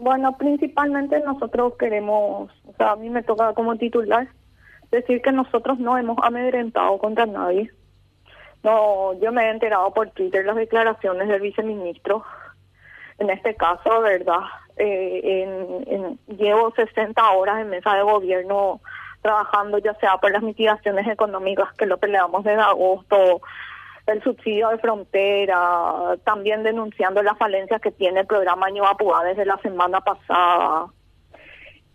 Bueno, principalmente nosotros queremos, o sea, a mí me toca como titular decir que nosotros no hemos amedrentado contra nadie. No, yo me he enterado por Twitter las declaraciones del viceministro. En este caso, ¿verdad? Eh, en, llevo 60 horas en mesa de gobierno trabajando ya sea por las mitigaciones económicas que lo peleamos desde agosto, el subsidio de frontera, también denunciando las falencias que tiene el programa Apua desde la semana pasada.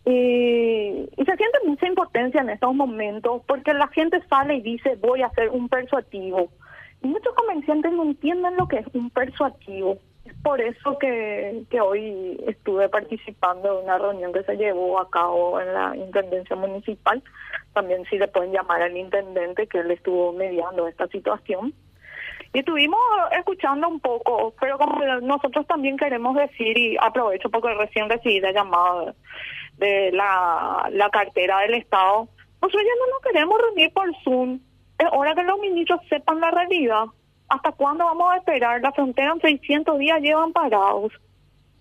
Y, se siente mucha impotencia en estos momentos porque la gente sale y dice voy a hacer un persuativo. Y muchos comerciantes no entienden lo que es un persuativo. Es por eso que, que hoy estuve participando en una reunión que se llevó a cabo en la Intendencia Municipal. También si le pueden llamar al intendente que él estuvo mediando esta situación. Y estuvimos escuchando un poco, pero como nosotros también queremos decir, y aprovecho porque recién recibí la llamada de la, la cartera del Estado, nosotros ya no nos queremos reunir por Zoom. Es hora que los ministros sepan la realidad. ¿Hasta cuándo vamos a esperar? La frontera en 600 días llevan parados.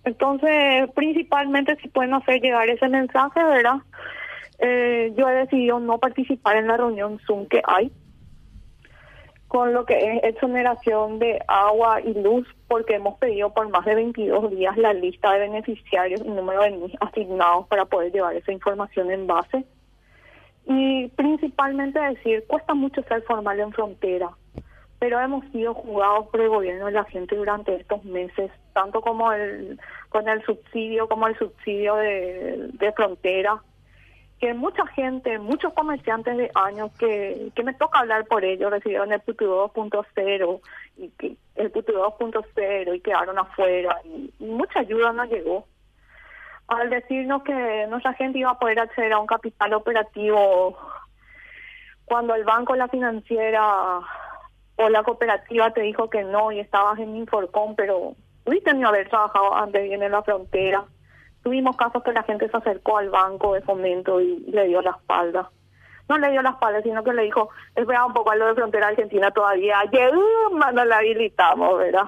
Entonces, principalmente si pueden hacer llegar ese mensaje, ¿verdad? Eh, yo he decidido no participar en la reunión Zoom que hay con lo que es exoneración de agua y luz, porque hemos pedido por más de 22 días la lista de beneficiarios y número de NIS asignados para poder llevar esa información en base. Y principalmente decir, cuesta mucho ser formal en frontera, pero hemos sido jugados por el gobierno de la gente durante estos meses, tanto como el con el subsidio como el subsidio de, de frontera, que mucha gente, muchos comerciantes de años que, que me toca hablar por ellos recibieron el PUTU 2.0 y que el PUTU 2.0 y quedaron afuera y, mucha ayuda no llegó. Al decirnos que nuestra gente iba a poder acceder a un capital operativo cuando el banco, la financiera o la cooperativa te dijo que no y estabas en Inforcom, pero pudiste ni haber trabajado antes bien en la frontera Tuvimos casos que la gente se acercó al banco de fomento y le dio la espalda. No le dio la espalda, sino que le dijo, espera un poco a lo de frontera argentina todavía, no la habilitamos, ¿verdad?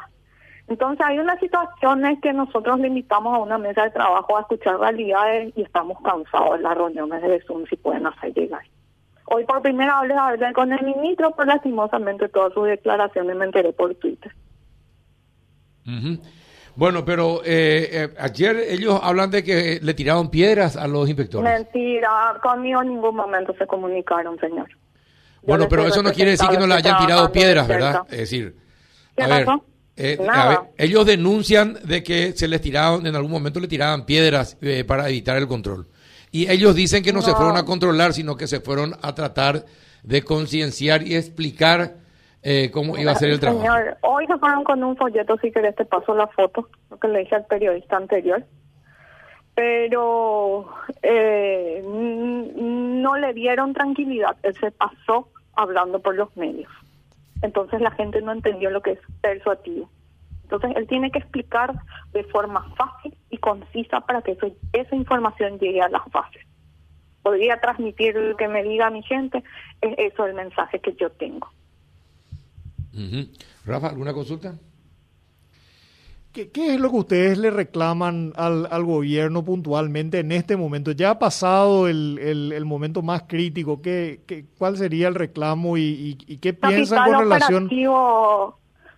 Entonces hay unas situaciones que nosotros le invitamos a una mesa de trabajo a escuchar realidades y estamos cansados de las reuniones de Zoom si pueden hacer llegar. Hoy por primera vez hablé con el ministro, pero lastimosamente todas sus declaraciones me enteré por Twitter. Bueno, pero eh, eh, ayer ellos hablan de que le tiraron piedras a los inspectores. Mentira, conmigo en ningún momento se comunicaron, señor. bueno, pero eso no quiere decir que no le hayan tirado piedras, ¿verdad? Es decir, a ver, eh, a ver, ellos denuncian de que se les tiraron, en algún momento le tiraban piedras para evitar el control. Y ellos dicen que no, se fueron a controlar, sino que se fueron a tratar de concienciar y explicar eh, cómo iba a ser el trabajo. Señor, hoy se fueron con un folleto, si querés te paso la foto, lo que le dije al periodista anterior. Pero eh, no le dieron tranquilidad, él se pasó hablando por los medios. Entonces la gente no entendió lo que es persuativo. Entonces él tiene que explicar de forma fácil y concisa para que eso, esa información llegue a las bases. Podría transmitir lo que me diga mi gente, es eso el mensaje que yo tengo. Rafa, ¿alguna consulta? ¿Qué, es lo que ustedes le reclaman al, al, gobierno puntualmente en este momento? Ya ha pasado el, el, momento más crítico. ¿Qué, qué, cuál sería el reclamo y, y, qué piensan con relación?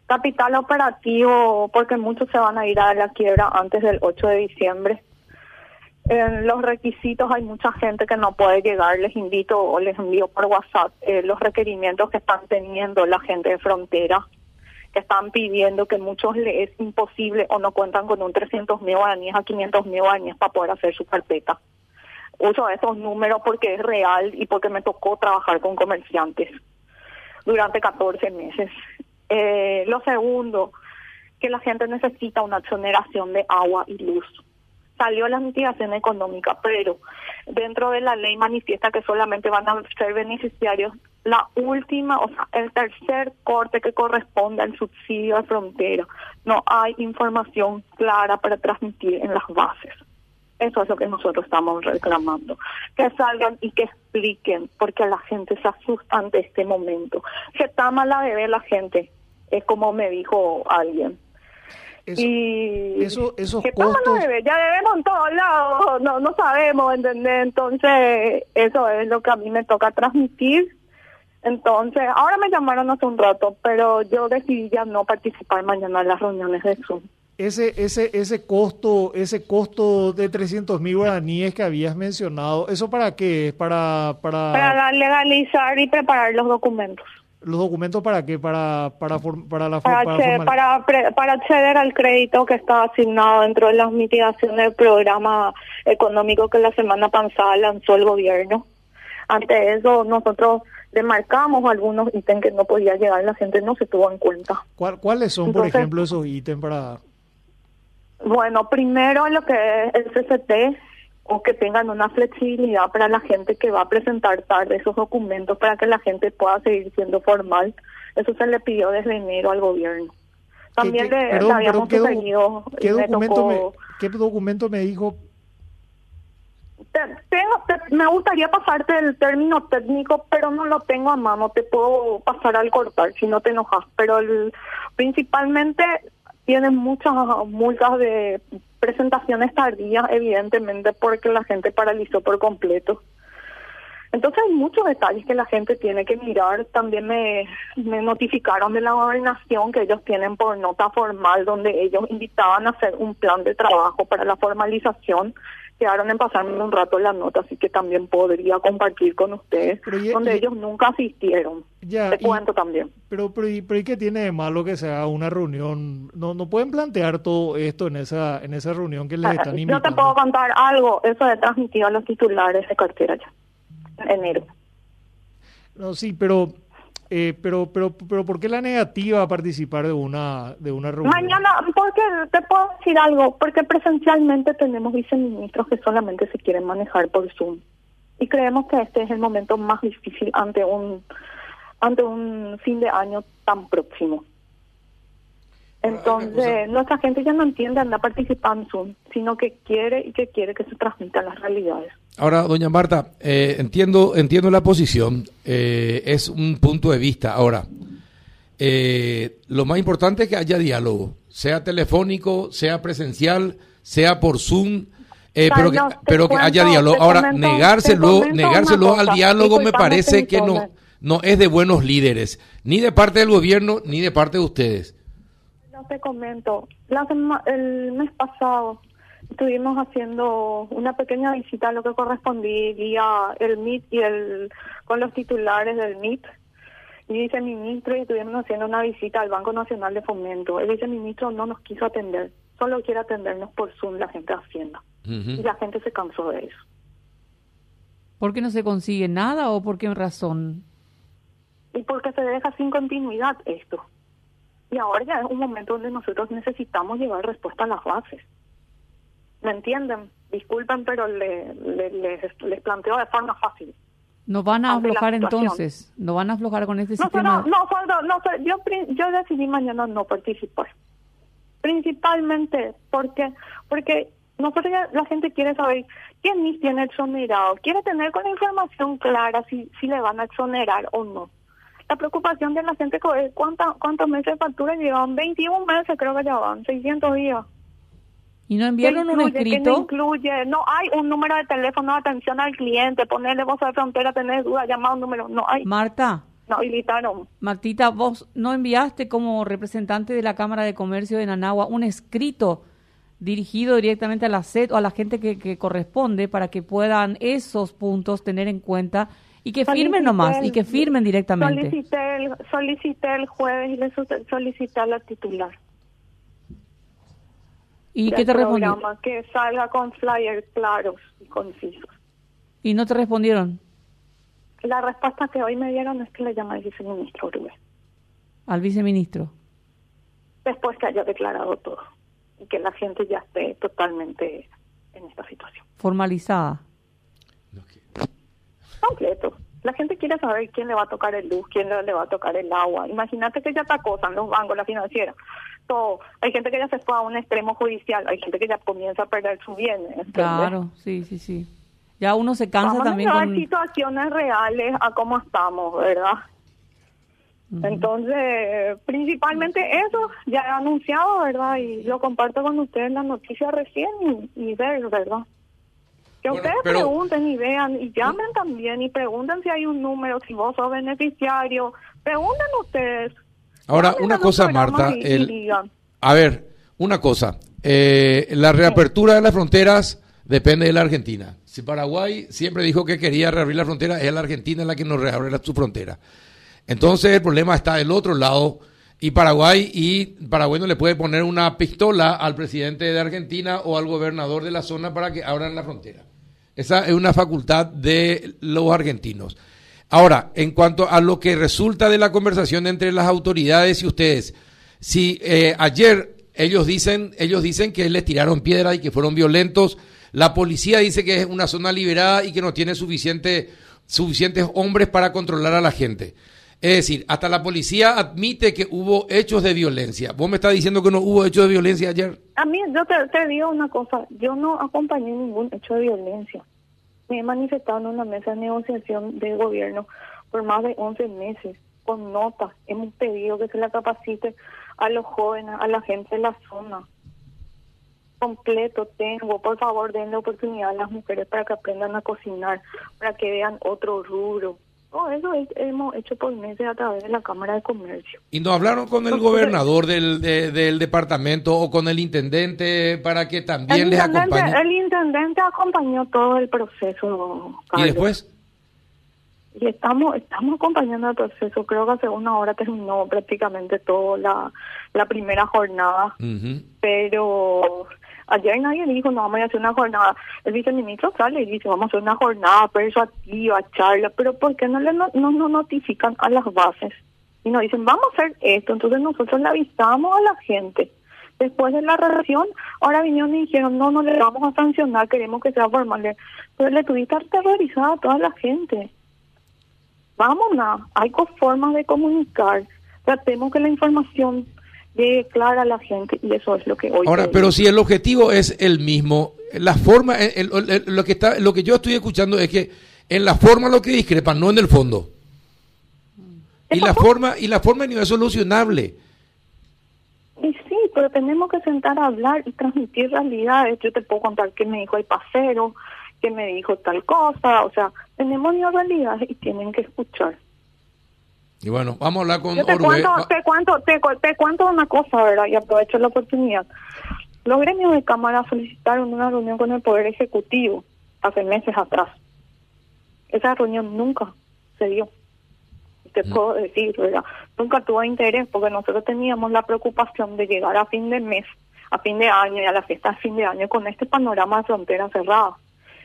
Capital operativo, porque muchos se van a ir a la quiebra antes del 8 de diciembre en los requisitos hay mucha gente que no puede llegar. Les invito o les envío por WhatsApp eh, los requerimientos que están teniendo la gente de frontera, que están pidiendo que muchos les es imposible o no cuentan con un 300 mil guaraníes a 500 mil guaraníes para poder hacer su carpeta. Uso esos números porque es real y porque me tocó trabajar con comerciantes durante 14 meses. Eh, lo segundo, que la gente necesita una exoneración de agua y luz salió la mitigación económica, pero dentro de la ley manifiesta que solamente van a ser beneficiarios la última, o sea, el tercer corte que corresponde al subsidio de frontera. No hay información clara para transmitir en las bases. Eso es lo que nosotros estamos reclamando. Que salgan y que expliquen, porque la gente se asusta ante este momento. Se tama la bebé la gente, es como me dijo alguien y eso, esos costos... ya debemos en todos lados, no, no sabemos, ¿entendés? Entonces, eso es lo que a mí me toca transmitir. Entonces, ahora me llamaron hace un rato, pero yo decidí ya no participar mañana en las reuniones de Zoom. Ese, ese, ese costo, ese costo de 300 mil guaraníes que habías mencionado, ¿eso para qué? Para, para... Para legalizar y preparar los documentos. ¿Los documentos para qué? Para, para, para la para, para, para, acceder al crédito que está asignado dentro de las mitigaciones del programa económico que la semana pasada lanzó el gobierno. Ante eso, nosotros demarcamos algunos ítems que no podía llegar, la gente no se tuvo en cuenta. ¿Cuáles son, por ejemplo, esos ítems para...? Bueno, primero lo que es el CCT, o que tengan una flexibilidad para la gente que va a presentar tarde esos documentos para que la gente pueda seguir siendo formal. Eso se le pidió desde enero al gobierno. También le, habíamos ¿qué, ¿qué documento me, ¿Qué documento me dijo? me gustaría pasarte el término técnico, pero no lo tengo a mano. Te puedo pasar al cortar si no te enojas. Pero el, principalmente tienen muchas multas de presentaciones tardías, evidentemente, porque la gente paralizó por completo. Entonces hay muchos detalles que la gente tiene que mirar. También me, me notificaron de la gobernación que ellos tienen por nota formal donde ellos invitaban a hacer un plan de trabajo para la formalización quedaron en pasarme un rato la nota, así que también podría compartir con ustedes, donde ellos nunca asistieron. Ya, Te cuento también. Pero, pero, ¿y, qué tiene de malo que sea una reunión? ¿No no pueden plantear todo esto en esa en esa reunión que les ah, están invitando? Yo te puedo contar algo, eso de transmitido a los titulares de cartera ya, en enero. No, sí, pero eh, pero, pero, pero, ¿por qué la negativa a participar de una, de una reunión? Mañana, porque te puedo decir algo, porque presencialmente tenemos viceministros que solamente se quieren manejar por Zoom. Y creemos que este es el momento más difícil ante un, ante un fin de año tan próximo. Entonces, nuestra gente ya no entiende andar participando en Zoom, sino que quiere y que quiere que se transmitan las realidades. Ahora, doña Marta, eh, entiendo, entiendo la posición, eh, es un punto de vista. Ahora, eh, lo más importante es que haya diálogo, sea telefónico, sea presencial, sea por Zoom, pero, que, pero que haya diálogo. Ahora, negárselo, negárselo al diálogo me parece que no, no es de buenos líderes, ni de parte del gobierno, ni de parte de ustedes. Te comento, el mes pasado estuvimos haciendo una pequeña visita a lo que correspondía el MIT y el con los titulares del MIT y viceministro y estuvimos haciendo una visita al Banco Nacional de Fomento. El viceministro no nos quiso atender, solo quiere atendernos por Zoom la gente de Hacienda. Y la gente se cansó de eso. ¿Por qué no se consigue nada o por qué razón? Y porque se deja sin continuidad esto. Y ahora ya es un momento donde nosotros necesitamos llevar respuesta a las bases. ¿Me entienden? Disculpen, pero le, les, planteo de forma fácil. ¿No van a aflojar entonces? ¿No van a aflojar con este sistema? No, no, no, yo, yo decidí mañana no participar. Principalmente porque porque nosotros la gente quiere saber quién tiene exonerado, quiere tener con la información clara si, si le van a exonerar o no. La preocupación de la gente es cuántos meses de factura llevan, 21 meses creo que llevan, 600 días. ¿Y no enviaron un escrito? no incluye? No hay un número de teléfono de atención al cliente, ponerle voz de frontera, tener duda, llamar un número, no hay. Marta. No habilitaron. Martita, vos no enviaste como representante de la Cámara de Comercio de Nanagua un escrito dirigido directamente a la SED o a la gente que, corresponde para que puedan esos puntos tener en cuenta y que firmen nomás y que firmen directamente. Solicité el, solicité el jueves y le solicité a la titular. ¿Y qué te respondieron? Que salga con flyers claros y concisos. ¿Y no te respondieron? La respuesta que hoy me dieron es que le llama al viceministro Uribe. ¿Al viceministro? Después que haya declarado todo y que la gente ya esté totalmente en esta situación. ¿Formalizada? Completo. La gente quiere saber quién le va a tocar el luz, quién le va a tocar el agua. Imagínate que ya te acosan los bancos, la financiera. Hay gente que ya se fue a un extremo judicial, hay gente que ya comienza a perder su bien. Claro, sí, sí, sí. Ya uno se cansa también a con... situaciones reales a cómo estamos, ¿verdad? Entonces, principalmente eso, ya he anunciado, ¿verdad? Y lo comparto con ustedes la noticia recién y, ver, ¿verdad? Que ustedes pregunten y vean y llamen también y pregunten si hay un número, si vos sos beneficiario. Pregunten ustedes. Ahora, una cosa, Marta. el, a ver, una cosa. Eh, la reapertura de las fronteras depende de la Argentina. Si Paraguay siempre dijo que quería reabrir la frontera, es la Argentina la que nos reabre su frontera. Entonces el problema está del otro lado y Paraguay y Paraguay no le puede poner una pistola al presidente de Argentina o al gobernador de la zona para que abran la frontera. Esa es una facultad de los argentinos. Ahora, en cuanto a lo que resulta de la conversación entre las autoridades y ustedes, si eh, ayer ellos dicen, ellos dicen que les tiraron piedra y que fueron violentos, la policía dice que es una zona liberada y que no tiene suficiente, suficientes hombres para controlar a la gente. Es decir, hasta la policía admite que hubo hechos de violencia. ¿Vos me estás diciendo que no hubo hechos de violencia ayer? A mí, yo te, digo una cosa, yo no acompañé ningún hecho de violencia. Me he manifestado en una mesa de negociación del gobierno por más de 11 meses, con notas. Hemos pedido que se la capacite a los jóvenes, a la gente de la zona. Completo tengo, por favor, denle oportunidad a las mujeres para que aprendan a cocinar, para que vean otro rubro Oh, eso hemos hecho por meses a través de la Cámara de Comercio. ¿Y no hablaron con el gobernador del, del departamento o con el intendente para que también les acompañe? El intendente acompañó todo el proceso. ¿Y después? Y estamos estamos acompañando el proceso. Creo que hace una hora terminó prácticamente toda la, la primera jornada. Pero Ayer nadie dijo, no, vamos a hacer una jornada. El viceministro sale y dice, vamos a hacer una jornada persuasiva, charla, pero ¿por qué no le no, no, notifican a las bases? Y nos dicen, vamos a hacer esto. Entonces nosotros le avisamos a la gente. Después de la relación, ahora vinieron y dijeron, no, no le vamos a sancionar, queremos que sea formal. Pero le tuviste aterrorizada a toda la gente. Vámonos, hay formas de comunicar. Tratemos que la información llegue clara a la gente y eso es lo que hoy. Ahora, pero si el objetivo es el mismo, la forma, lo que está, lo que yo estoy escuchando es que en la forma lo que discrepan, no en el fondo. Y la forma y la forma no es solucionable. Y sí, pero tenemos que sentar a hablar y transmitir realidades. Yo te puedo contar que me dijo el pasero, que me dijo tal cosa, o sea, tenemos realidades y tienen que escuchar. Y bueno, vamos a hablar con Yo te Cuento, te, cuento, te, cuento una cosa, ¿verdad? Y aprovecho la oportunidad. Los gremios de Cámara solicitaron una reunión con el Poder Ejecutivo hace meses atrás. Esa reunión nunca se dio. Te puedo decir, ¿verdad? Nunca tuvo interés porque nosotros teníamos la preocupación de llegar a fin de mes, a fin de año y a la fiesta de fin de año con este panorama de frontera cerrada.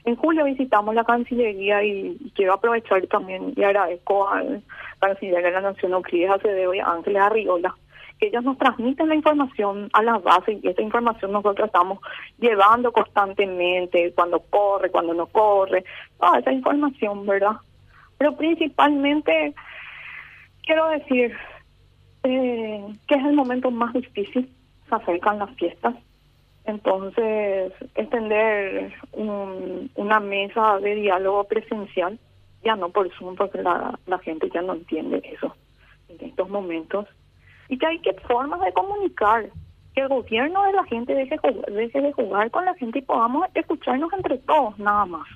En julio visitamos la Cancillería y, quiero aprovechar también y agradezco al canciller de la Nación Euclides Acevedo y a Ángeles Arriola que ellos nos transmiten la información a las bases y esta información nosotros estamos llevando constantemente, cuando corre, cuando no corre, toda esa información, ¿verdad? Pero principalmente quiero decir eh, que es el momento más difícil, se acercan las fiestas, entonces, extender una mesa de diálogo presencial, ya no por Zoom, porque la, la gente ya no entiende eso en estos momentos. Y que hay que formas de comunicar, que el gobierno de la gente deje, deje de jugar con la gente y podamos escucharnos entre todos, nada más.